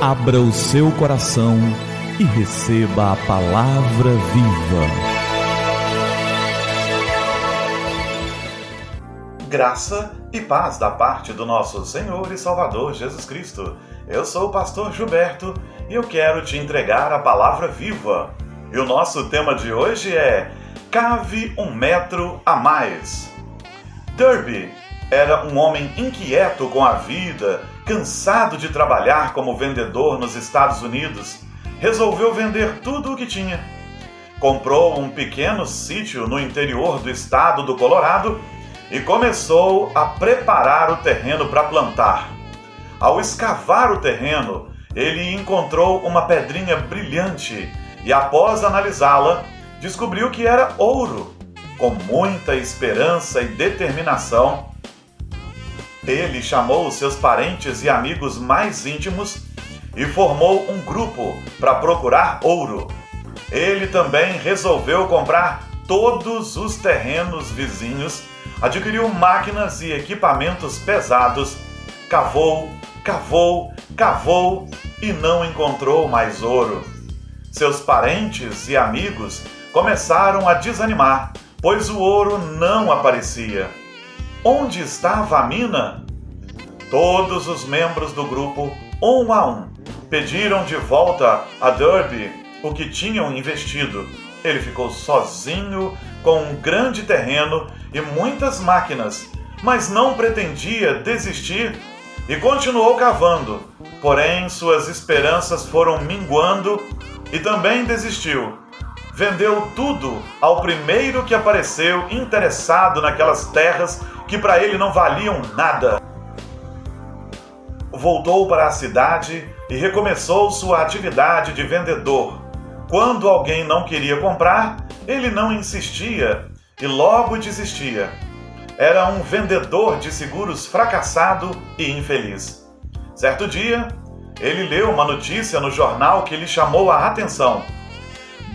Abra o seu coração e receba a palavra viva. Graça e paz da parte do nosso Senhor e Salvador Jesus Cristo. Eu sou o pastor Gilberto e eu quero te entregar a palavra viva. E o nosso tema de hoje é Cave um metro a mais. Derby era um homem inquieto com a vida, cansado de trabalhar como vendedor nos Estados Unidos. Resolveu vender tudo o que tinha. Comprou um pequeno sítio no interior do estado do Colorado e começou a preparar o terreno para plantar. Ao escavar o terreno, ele encontrou uma pedrinha brilhante e, após analisá-la, descobriu que era ouro. Com muita esperança e determinação, ele chamou seus parentes e amigos mais íntimos e formou um grupo para procurar ouro. Ele também resolveu comprar todos os terrenos vizinhos, adquiriu máquinas e equipamentos pesados, cavou, cavou, cavou e não encontrou mais ouro. Seus parentes e amigos começaram a desanimar, pois o ouro não aparecia. Onde estava a mina? Todos os membros do grupo, um a um, pediram de volta a Derby o que tinham investido. Ele ficou sozinho com um grande terreno e muitas máquinas, mas não pretendia desistir e continuou cavando. Porém, suas esperanças foram minguando e também desistiu vendeu tudo ao primeiro que apareceu interessado naquelas terras que para ele não valiam nada. Voltou para a cidade e recomeçou sua atividade de vendedor. Quando alguém não queria comprar, ele não insistia e logo desistia. Era um vendedor de seguros fracassado e infeliz. Certo dia, ele leu uma notícia no jornal que lhe chamou a atenção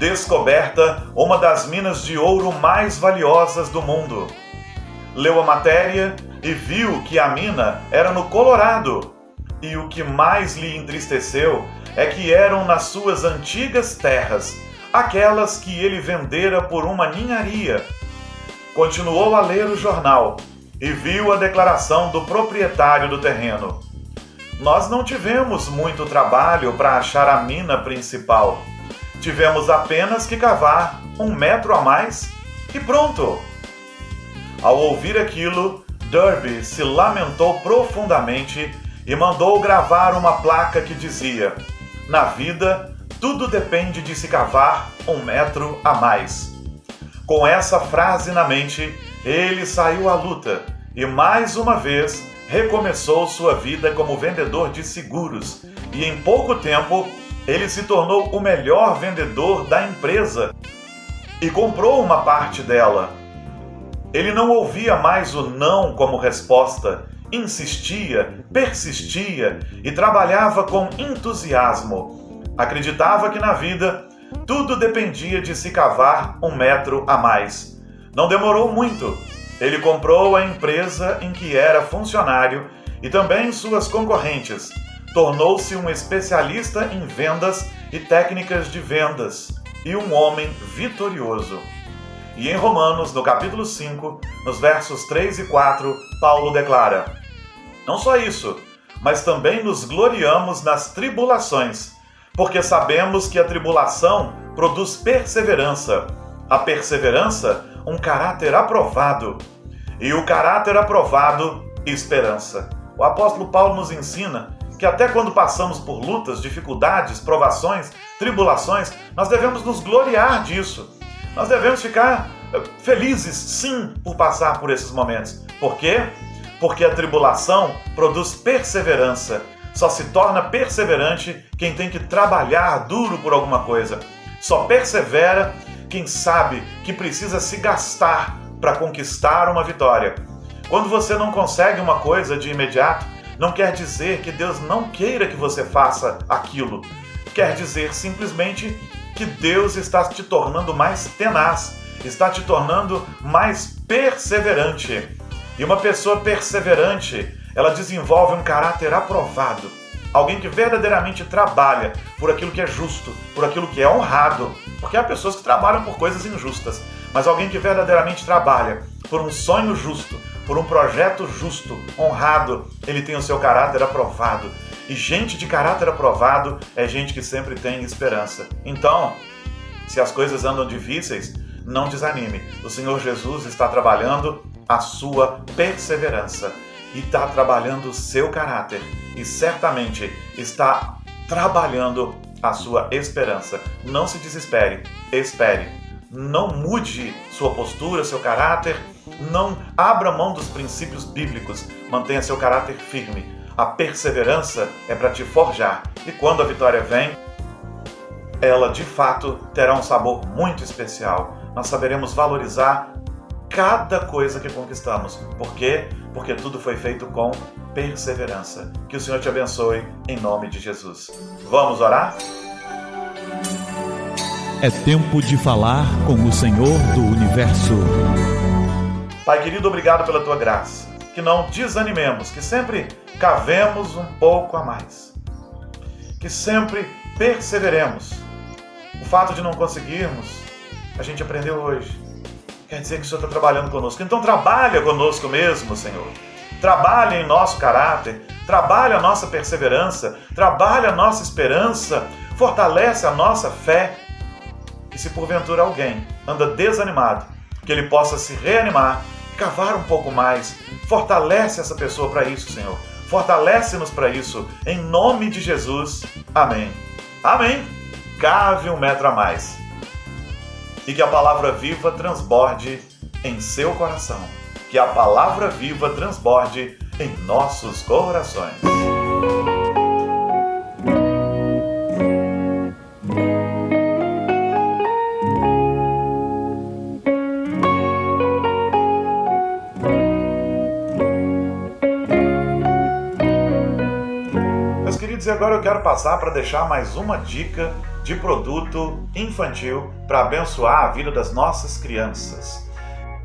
descoberta uma das minas de ouro mais valiosas do mundo. Leu a matéria e viu que a mina era no Colorado. E o que mais lhe entristeceu é que eram nas suas antigas terras, aquelas que ele vendera por uma ninharia. Continuou a ler o jornal e viu a declaração do proprietário do terreno. Nós não tivemos muito trabalho para achar a mina principal Tivemos apenas que cavar um metro a mais e pronto! Ao ouvir aquilo, Derby se lamentou profundamente e mandou gravar uma placa que dizia: Na vida, tudo depende de se cavar um metro a mais. Com essa frase na mente, ele saiu à luta e mais uma vez recomeçou sua vida como vendedor de seguros e em pouco tempo ele se tornou o melhor vendedor da empresa e comprou uma parte dela. Ele não ouvia mais o não como resposta, insistia, persistia e trabalhava com entusiasmo. Acreditava que na vida tudo dependia de se cavar um metro a mais. Não demorou muito. Ele comprou a empresa em que era funcionário e também suas concorrentes tornou-se um especialista em vendas e técnicas de vendas e um homem vitorioso. E em Romanos, no capítulo 5, nos versos 3 e 4, Paulo declara: Não só isso, mas também nos gloriamos nas tribulações, porque sabemos que a tribulação produz perseverança, a perseverança, um caráter aprovado, e o caráter aprovado, esperança. O apóstolo Paulo nos ensina que até quando passamos por lutas, dificuldades, provações, tribulações, nós devemos nos gloriar disso. Nós devemos ficar eh, felizes, sim, por passar por esses momentos. Por quê? Porque a tribulação produz perseverança. Só se torna perseverante quem tem que trabalhar duro por alguma coisa. Só persevera quem sabe que precisa se gastar para conquistar uma vitória. Quando você não consegue uma coisa de imediato, não quer dizer que Deus não queira que você faça aquilo. Quer dizer simplesmente que Deus está te tornando mais tenaz, está te tornando mais perseverante. E uma pessoa perseverante, ela desenvolve um caráter aprovado. alguém que verdadeiramente trabalha por aquilo que é justo, por aquilo que é honrado, porque há pessoas que trabalham por coisas injustas, mas alguém que verdadeiramente trabalha por um sonho justo, por um projeto justo, honrado, ele tem o seu caráter aprovado. E gente de caráter aprovado é gente que sempre tem esperança. Então, se as coisas andam difíceis, não desanime. O Senhor Jesus está trabalhando a sua perseverança e está trabalhando o seu caráter e certamente está trabalhando a sua esperança. Não se desespere, espere. Não mude sua postura, seu caráter, não abra mão dos princípios bíblicos, mantenha seu caráter firme. A perseverança é para te forjar e quando a vitória vem, ela de fato terá um sabor muito especial. Nós saberemos valorizar cada coisa que conquistamos. Por quê? Porque tudo foi feito com perseverança. Que o Senhor te abençoe em nome de Jesus. Vamos orar? É tempo de falar com o Senhor do universo. Pai querido, obrigado pela tua graça. Que não desanimemos, que sempre cavemos um pouco a mais. Que sempre perseveremos. O fato de não conseguirmos, a gente aprendeu hoje. Quer dizer que o Senhor está trabalhando conosco. Então trabalha conosco mesmo, Senhor trabalha em nosso caráter, trabalha a nossa perseverança, trabalha a nossa esperança, fortalece a nossa fé. E se porventura alguém anda desanimado, que ele possa se reanimar, cavar um pouco mais, fortalece essa pessoa para isso, Senhor. Fortalece-nos para isso, em nome de Jesus. Amém. Amém. Cave um metro a mais. E que a palavra viva transborde em seu coração que a palavra viva transborde em nossos corações. Eu quero passar para deixar mais uma dica de produto infantil para abençoar a vida das nossas crianças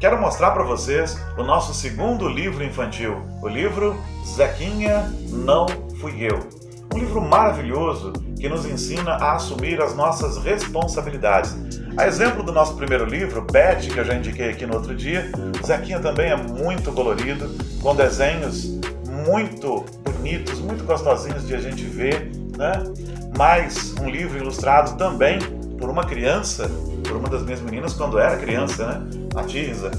quero mostrar para vocês o nosso segundo livro infantil, o livro Zequinha Não Fui Eu. Um livro maravilhoso que nos ensina a assumir as nossas responsabilidades. A exemplo do nosso primeiro livro, Beth, que eu já indiquei aqui no outro dia, Zequinha também é muito colorido, com desenhos muito bonitos, muito gostosinhos de a gente ver, né? Mais um livro ilustrado também por uma criança, por uma das minhas meninas quando era criança, né? A Tirza.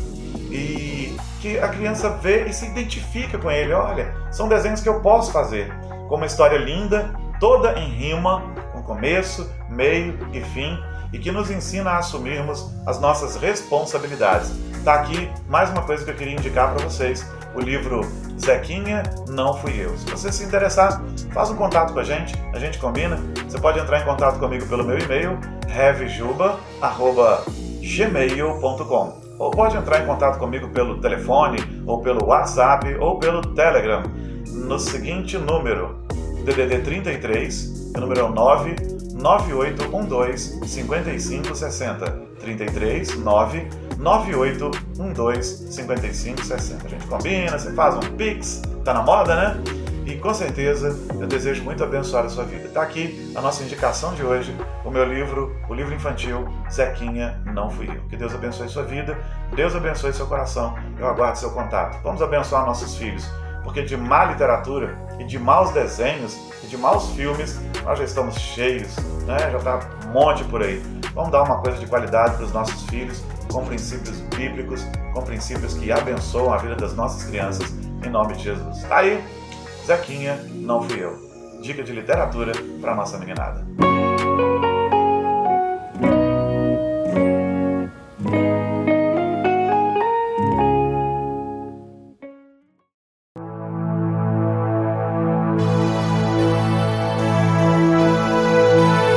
E que a criança vê e se identifica com ele. Olha, são desenhos que eu posso fazer. Com uma história linda, toda em rima, com começo, meio e fim, e que nos ensina a assumirmos as nossas responsabilidades. Tá aqui mais uma coisa que eu queria indicar para vocês o livro Zequinha Não Fui Eu. Se você se interessar, faz um contato com a gente, a gente combina. Você pode entrar em contato comigo pelo meu e-mail, revjuba.gmail.com ou pode entrar em contato comigo pelo telefone, ou pelo WhatsApp, ou pelo Telegram, no seguinte número, DDD 33, o número é 9 9812 5560. 33 9 9812 5560. A gente combina, você faz um pix, tá na moda, né? E com certeza eu desejo muito abençoar a sua vida. Está aqui a nossa indicação de hoje, o meu livro, o livro infantil Zequinha Não Fui Eu. Que Deus abençoe sua vida, Deus abençoe seu coração. Eu aguardo seu contato. Vamos abençoar nossos filhos, porque de má literatura e de maus desenhos e de maus filmes nós já estamos cheios, né? já está um monte por aí. Vamos dar uma coisa de qualidade para os nossos filhos, com princípios bíblicos, com princípios que abençoam a vida das nossas crianças, em nome de Jesus. Está aí, Zequinha, não fui eu. Dica de literatura para nossa meninada.